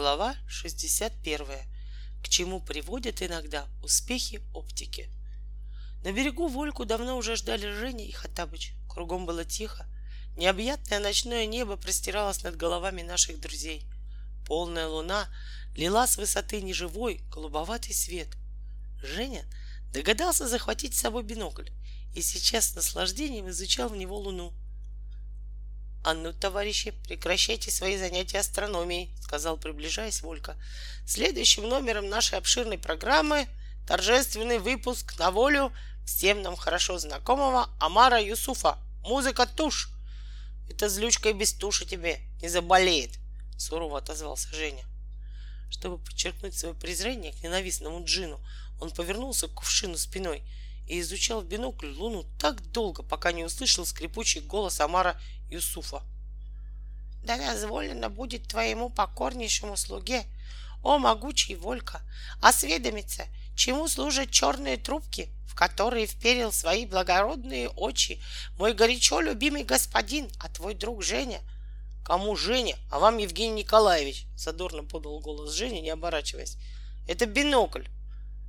Глава 61. К чему приводят иногда успехи оптики. На берегу Вольку давно уже ждали Женя и Хатабыч. Кругом было тихо. Необъятное ночное небо простиралось над головами наших друзей. Полная луна лила с высоты неживой голубоватый свет. Женя догадался захватить с собой бинокль и сейчас с наслаждением изучал в него луну — «А ну, товарищи, прекращайте свои занятия астрономией», — сказал, приближаясь Волька. «Следующим номером нашей обширной программы торжественный выпуск на волю всем нам хорошо знакомого Амара Юсуфа. Музыка тушь!» «Это злючка и без туши тебе не заболеет», — сурово отозвался Женя. Чтобы подчеркнуть свое презрение к ненавистному джину, он повернулся к кувшину спиной и изучал в бинокль луну так долго, пока не услышал скрипучий голос Амара Юсуфа. Да дозволено будет твоему покорнейшему слуге, о могучий Волька, осведомиться, чему служат черные трубки, в которые вперил свои благородные очи мой горячо любимый господин, а твой друг Женя. Кому Женя, а вам Евгений Николаевич? Задорно подал голос Женя, не оборачиваясь. Это бинокль.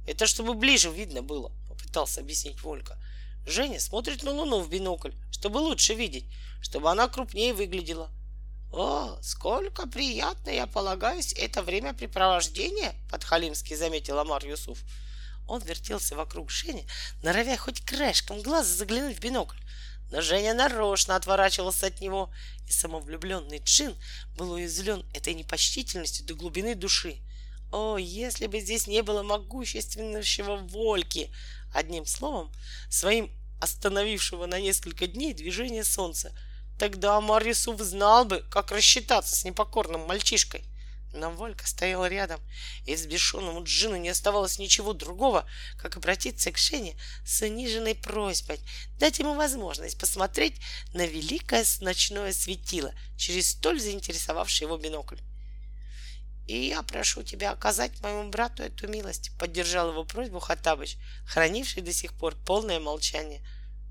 Это чтобы ближе видно было, попытался объяснить Волька. Женя смотрит на Луну в бинокль, чтобы лучше видеть, чтобы она крупнее выглядела. «О, сколько приятно, я полагаюсь, это времяпрепровождение!» — подхалимски заметил Амар Юсуф. Он вертелся вокруг Жени, норовя хоть краешком глаза заглянуть в бинокль. Но Женя нарочно отворачивался от него, и самовлюбленный Джин был уязвлен этой непочтительностью до глубины души. О, если бы здесь не было могущественного Вольки! Одним словом, своим остановившего на несколько дней движение солнца. Тогда Амар Юсуф знал бы, как рассчитаться с непокорным мальчишкой. Но Волька стоял рядом, и взбешенному Джину не оставалось ничего другого, как обратиться к Шене с униженной просьбой дать ему возможность посмотреть на великое ночное светило через столь заинтересовавший его бинокль. И я прошу тебя оказать моему брату эту милость, поддержал его просьбу Хаттабыч, хранивший до сих пор полное молчание.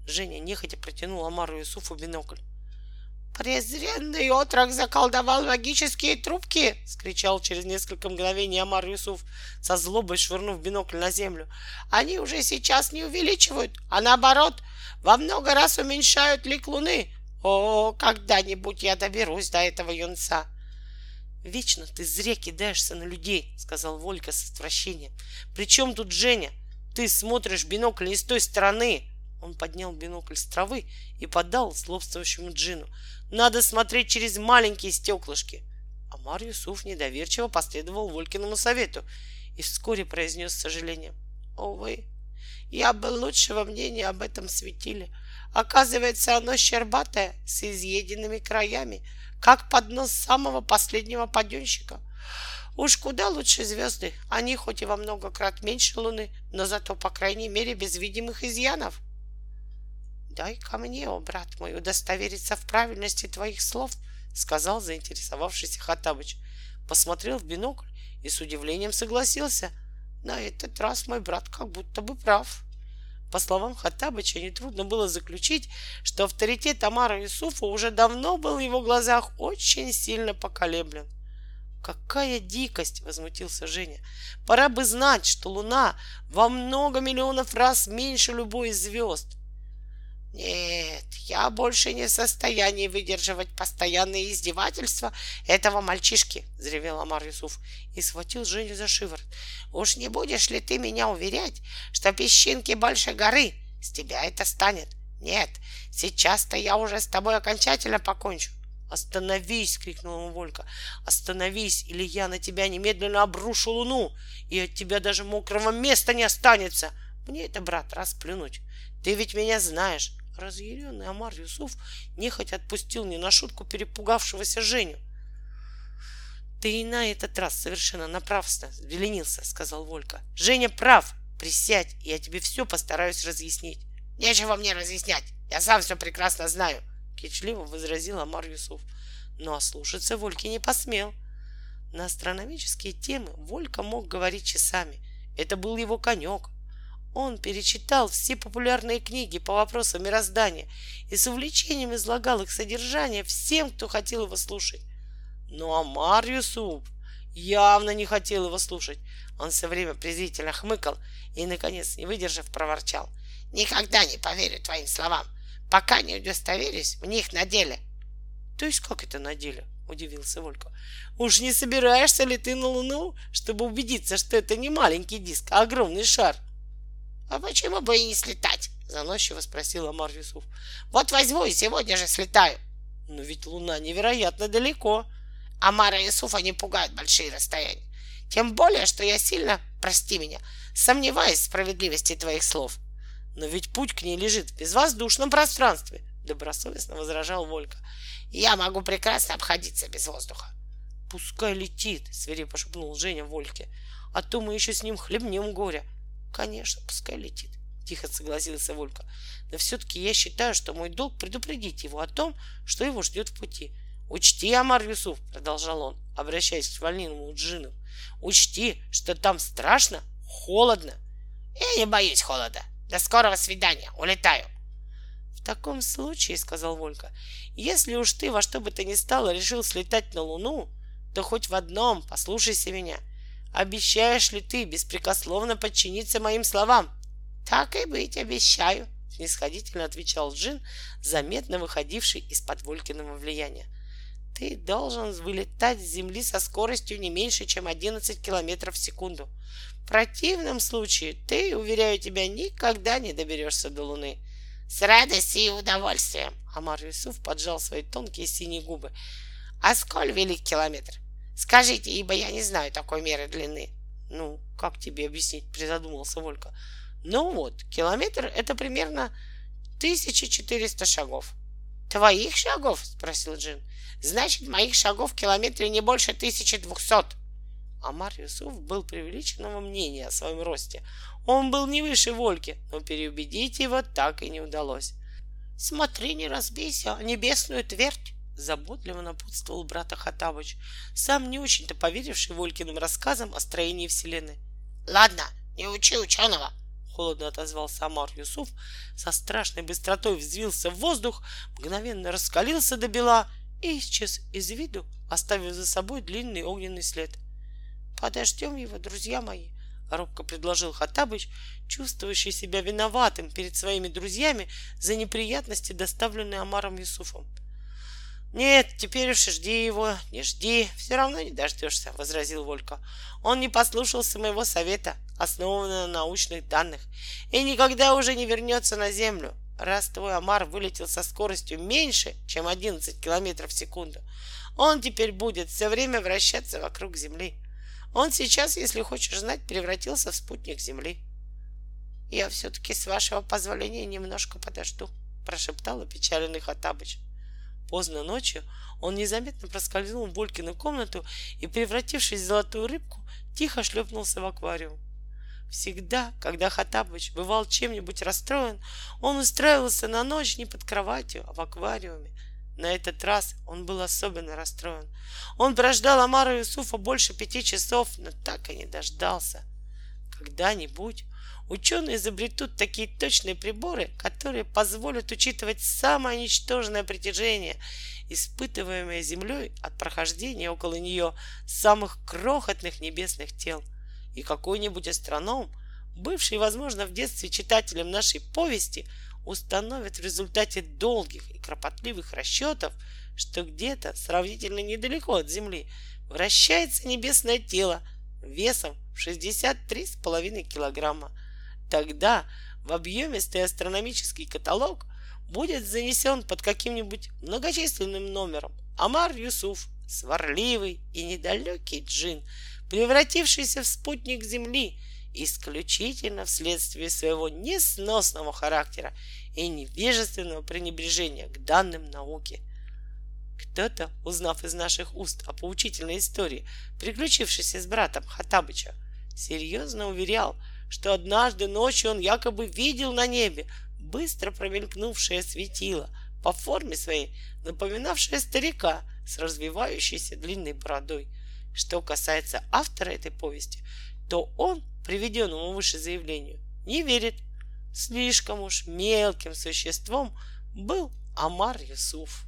Женя нехотя протянул Амару Юсуфу бинокль. «Презренный отрок заколдовал магические трубки!» — скричал через несколько мгновений Амар Юсуф, со злобой швырнув бинокль на землю. «Они уже сейчас не увеличивают, а наоборот, во много раз уменьшают лик луны. О, когда-нибудь я доберусь до этого юнца!» Вечно ты зря кидаешься на людей, сказал Волька с отвращением. Причем тут Женя? Ты смотришь бинокль не с той стороны. Он поднял бинокль с травы и подал злобствующему Джину. Надо смотреть через маленькие стеклышки. Амар Юсуф недоверчиво последовал Волькиному совету и вскоре произнес с сожалением. Увы, я был лучшего мнения об этом светиле. Оказывается, оно щербатое, с изъеденными краями, как поднос самого последнего паденщика. Уж куда лучше звезды. Они хоть и во много крат меньше Луны, но зато, по крайней мере, без видимых изъянов. дай ко мне, о брат мой, удостовериться в правильности твоих слов, сказал заинтересовавшийся Хатабыч. Посмотрел в бинокль и с удивлением согласился. На этот раз мой брат как будто бы прав. По словам Хаттабыча, нетрудно было заключить, что авторитет Амара Юсуфа уже давно был в его глазах очень сильно поколеблен. «Какая дикость!» — возмутился Женя. «Пора бы знать, что Луна во много миллионов раз меньше любой из звезд. Нет, я больше не в состоянии выдерживать постоянные издевательства этого мальчишки, взревел Амар Юсуф и схватил Женю за шиворот. Уж не будешь ли ты меня уверять, что песчинки больше горы? С тебя это станет. Нет, сейчас-то я уже с тобой окончательно покончу. «Остановись!» — крикнул ему Волька. «Остановись, или я на тебя немедленно обрушу луну, и от тебя даже мокрого места не останется! Мне это, брат, расплюнуть. Ты ведь меня знаешь. Разъяренный Амар Юсуф нехотя отпустил не на шутку перепугавшегося Женю. Ты и на этот раз совершенно напрасно веленился, сказал Волька. Женя прав. Присядь, я тебе все постараюсь разъяснить. Нечего мне разъяснять. Я сам все прекрасно знаю, кичливо возразил Амар Юсуф. Но ослушаться Вольки не посмел. На астрономические темы Волька мог говорить часами. Это был его конек. Он перечитал все популярные книги по вопросам мироздания и с увлечением излагал их содержание всем, кто хотел его слушать. Но Амар Юсуп явно не хотел его слушать. Он все время презрительно хмыкал и, наконец, не выдержав, проворчал. «Никогда не поверю твоим словам, пока не удостоверюсь в них на деле». «То есть как это на деле?» — удивился Волька. «Уж не собираешься ли ты на Луну, чтобы убедиться, что это не маленький диск, а огромный шар?» «А почему бы и не слетать?» — заносчиво спросил Амар Юсуф. «Вот возьму и сегодня же слетаю». «Но ведь Луна невероятно далеко». Амара Юсуфа не пугают большие расстояния. Тем более, что я сильно, прости меня, сомневаюсь в справедливости твоих слов. Но ведь путь к ней лежит в безвоздушном пространстве, добросовестно возражал Волька. Я могу прекрасно обходиться без воздуха. Пускай летит, свирепо шепнул Женя Вольке. А то мы еще с ним хлебнем горя. Конечно, пускай летит, тихо согласился Волька. Но все-таки я считаю, что мой долг предупредить его о том, что его ждет в пути. Учти, Амар Юсуф, продолжал он, обращаясь к вольниному джину, учти, что там страшно, холодно. Я не боюсь холода. До скорого свидания. Улетаю. В таком случае, сказал Волька, если уж ты во что бы то ни стало решил слетать на Луну, то хоть в одном послушайся меня. Обещаешь ли ты беспрекословно подчиниться моим словам? Так и быть, обещаю, снисходительно отвечал Джин, заметно выходивший из-под Волькиного влияния ты должен вылетать с Земли со скоростью не меньше, чем 11 километров в секунду. В противном случае ты, уверяю тебя, никогда не доберешься до Луны. С радостью и удовольствием. Амар Юсуф поджал свои тонкие синие губы. А сколь велик километр? Скажите, ибо я не знаю такой меры длины. Ну, как тебе объяснить, призадумался Волька. Ну вот, километр это примерно 1400 шагов. Твоих шагов? спросил Джин. Значит, моих шагов в километре не больше 1200. Амар Юсуф был преувеличенного мнения о своем росте. Он был не выше Вольки, но переубедить его так и не удалось. «Смотри, не разбейся небесную твердь!» Заботливо напутствовал брата Хатабыч, сам не очень-то поверивший Волькиным рассказам о строении Вселенной. «Ладно, не учи ученого!» Холодно отозвался Амар Юсуф, со страшной быстротой взвился в воздух, мгновенно раскалился до бела и исчез из виду, оставив за собой длинный огненный след. «Подождем его, друзья мои», — робко предложил Хатабыч, чувствующий себя виноватым перед своими друзьями за неприятности, доставленные Амаром Юсуфом. «Нет, теперь уж жди его, не жди, все равно не дождешься», — возразил Волька. «Он не послушался моего совета, основанного на научных данных, и никогда уже не вернется на Землю. Раз твой Амар вылетел со скоростью меньше, чем 11 километров в секунду, он теперь будет все время вращаться вокруг Земли. Он сейчас, если хочешь знать, превратился в спутник Земли. Я все-таки, с вашего позволения, немножко подожду, прошептал опечаленный Хатабыч. Поздно ночью он незаметно проскользнул в Болькину комнату и, превратившись в золотую рыбку, тихо шлепнулся в аквариум. Всегда, когда Хатабыч бывал чем-нибудь расстроен, он устраивался на ночь не под кроватью, а в аквариуме. На этот раз он был особенно расстроен. Он прождал Амара Юсуфа больше пяти часов, но так и не дождался. Когда-нибудь ученые изобретут такие точные приборы, которые позволят учитывать самое ничтожное притяжение, испытываемое Землей от прохождения около нее самых крохотных небесных тел — и какой-нибудь астроном, бывший, возможно, в детстве читателем нашей повести, установит в результате долгих и кропотливых расчетов, что где-то сравнительно недалеко от Земли вращается небесное тело весом в 63,5 килограмма. Тогда в объемистый астрономический каталог будет занесен под каким-нибудь многочисленным номером Амар Юсуф, сварливый и недалекий джин, превратившийся в спутник Земли исключительно вследствие своего несносного характера и невежественного пренебрежения к данным науки. Кто-то, узнав из наших уст о поучительной истории, приключившейся с братом Хатабыча, серьезно уверял, что однажды ночью он якобы видел на небе быстро промелькнувшее светило, по форме своей напоминавшее старика с развивающейся длинной бородой – что касается автора этой повести, то он приведенному выше заявлению не верит. Слишком уж мелким существом был Амар Юсуф.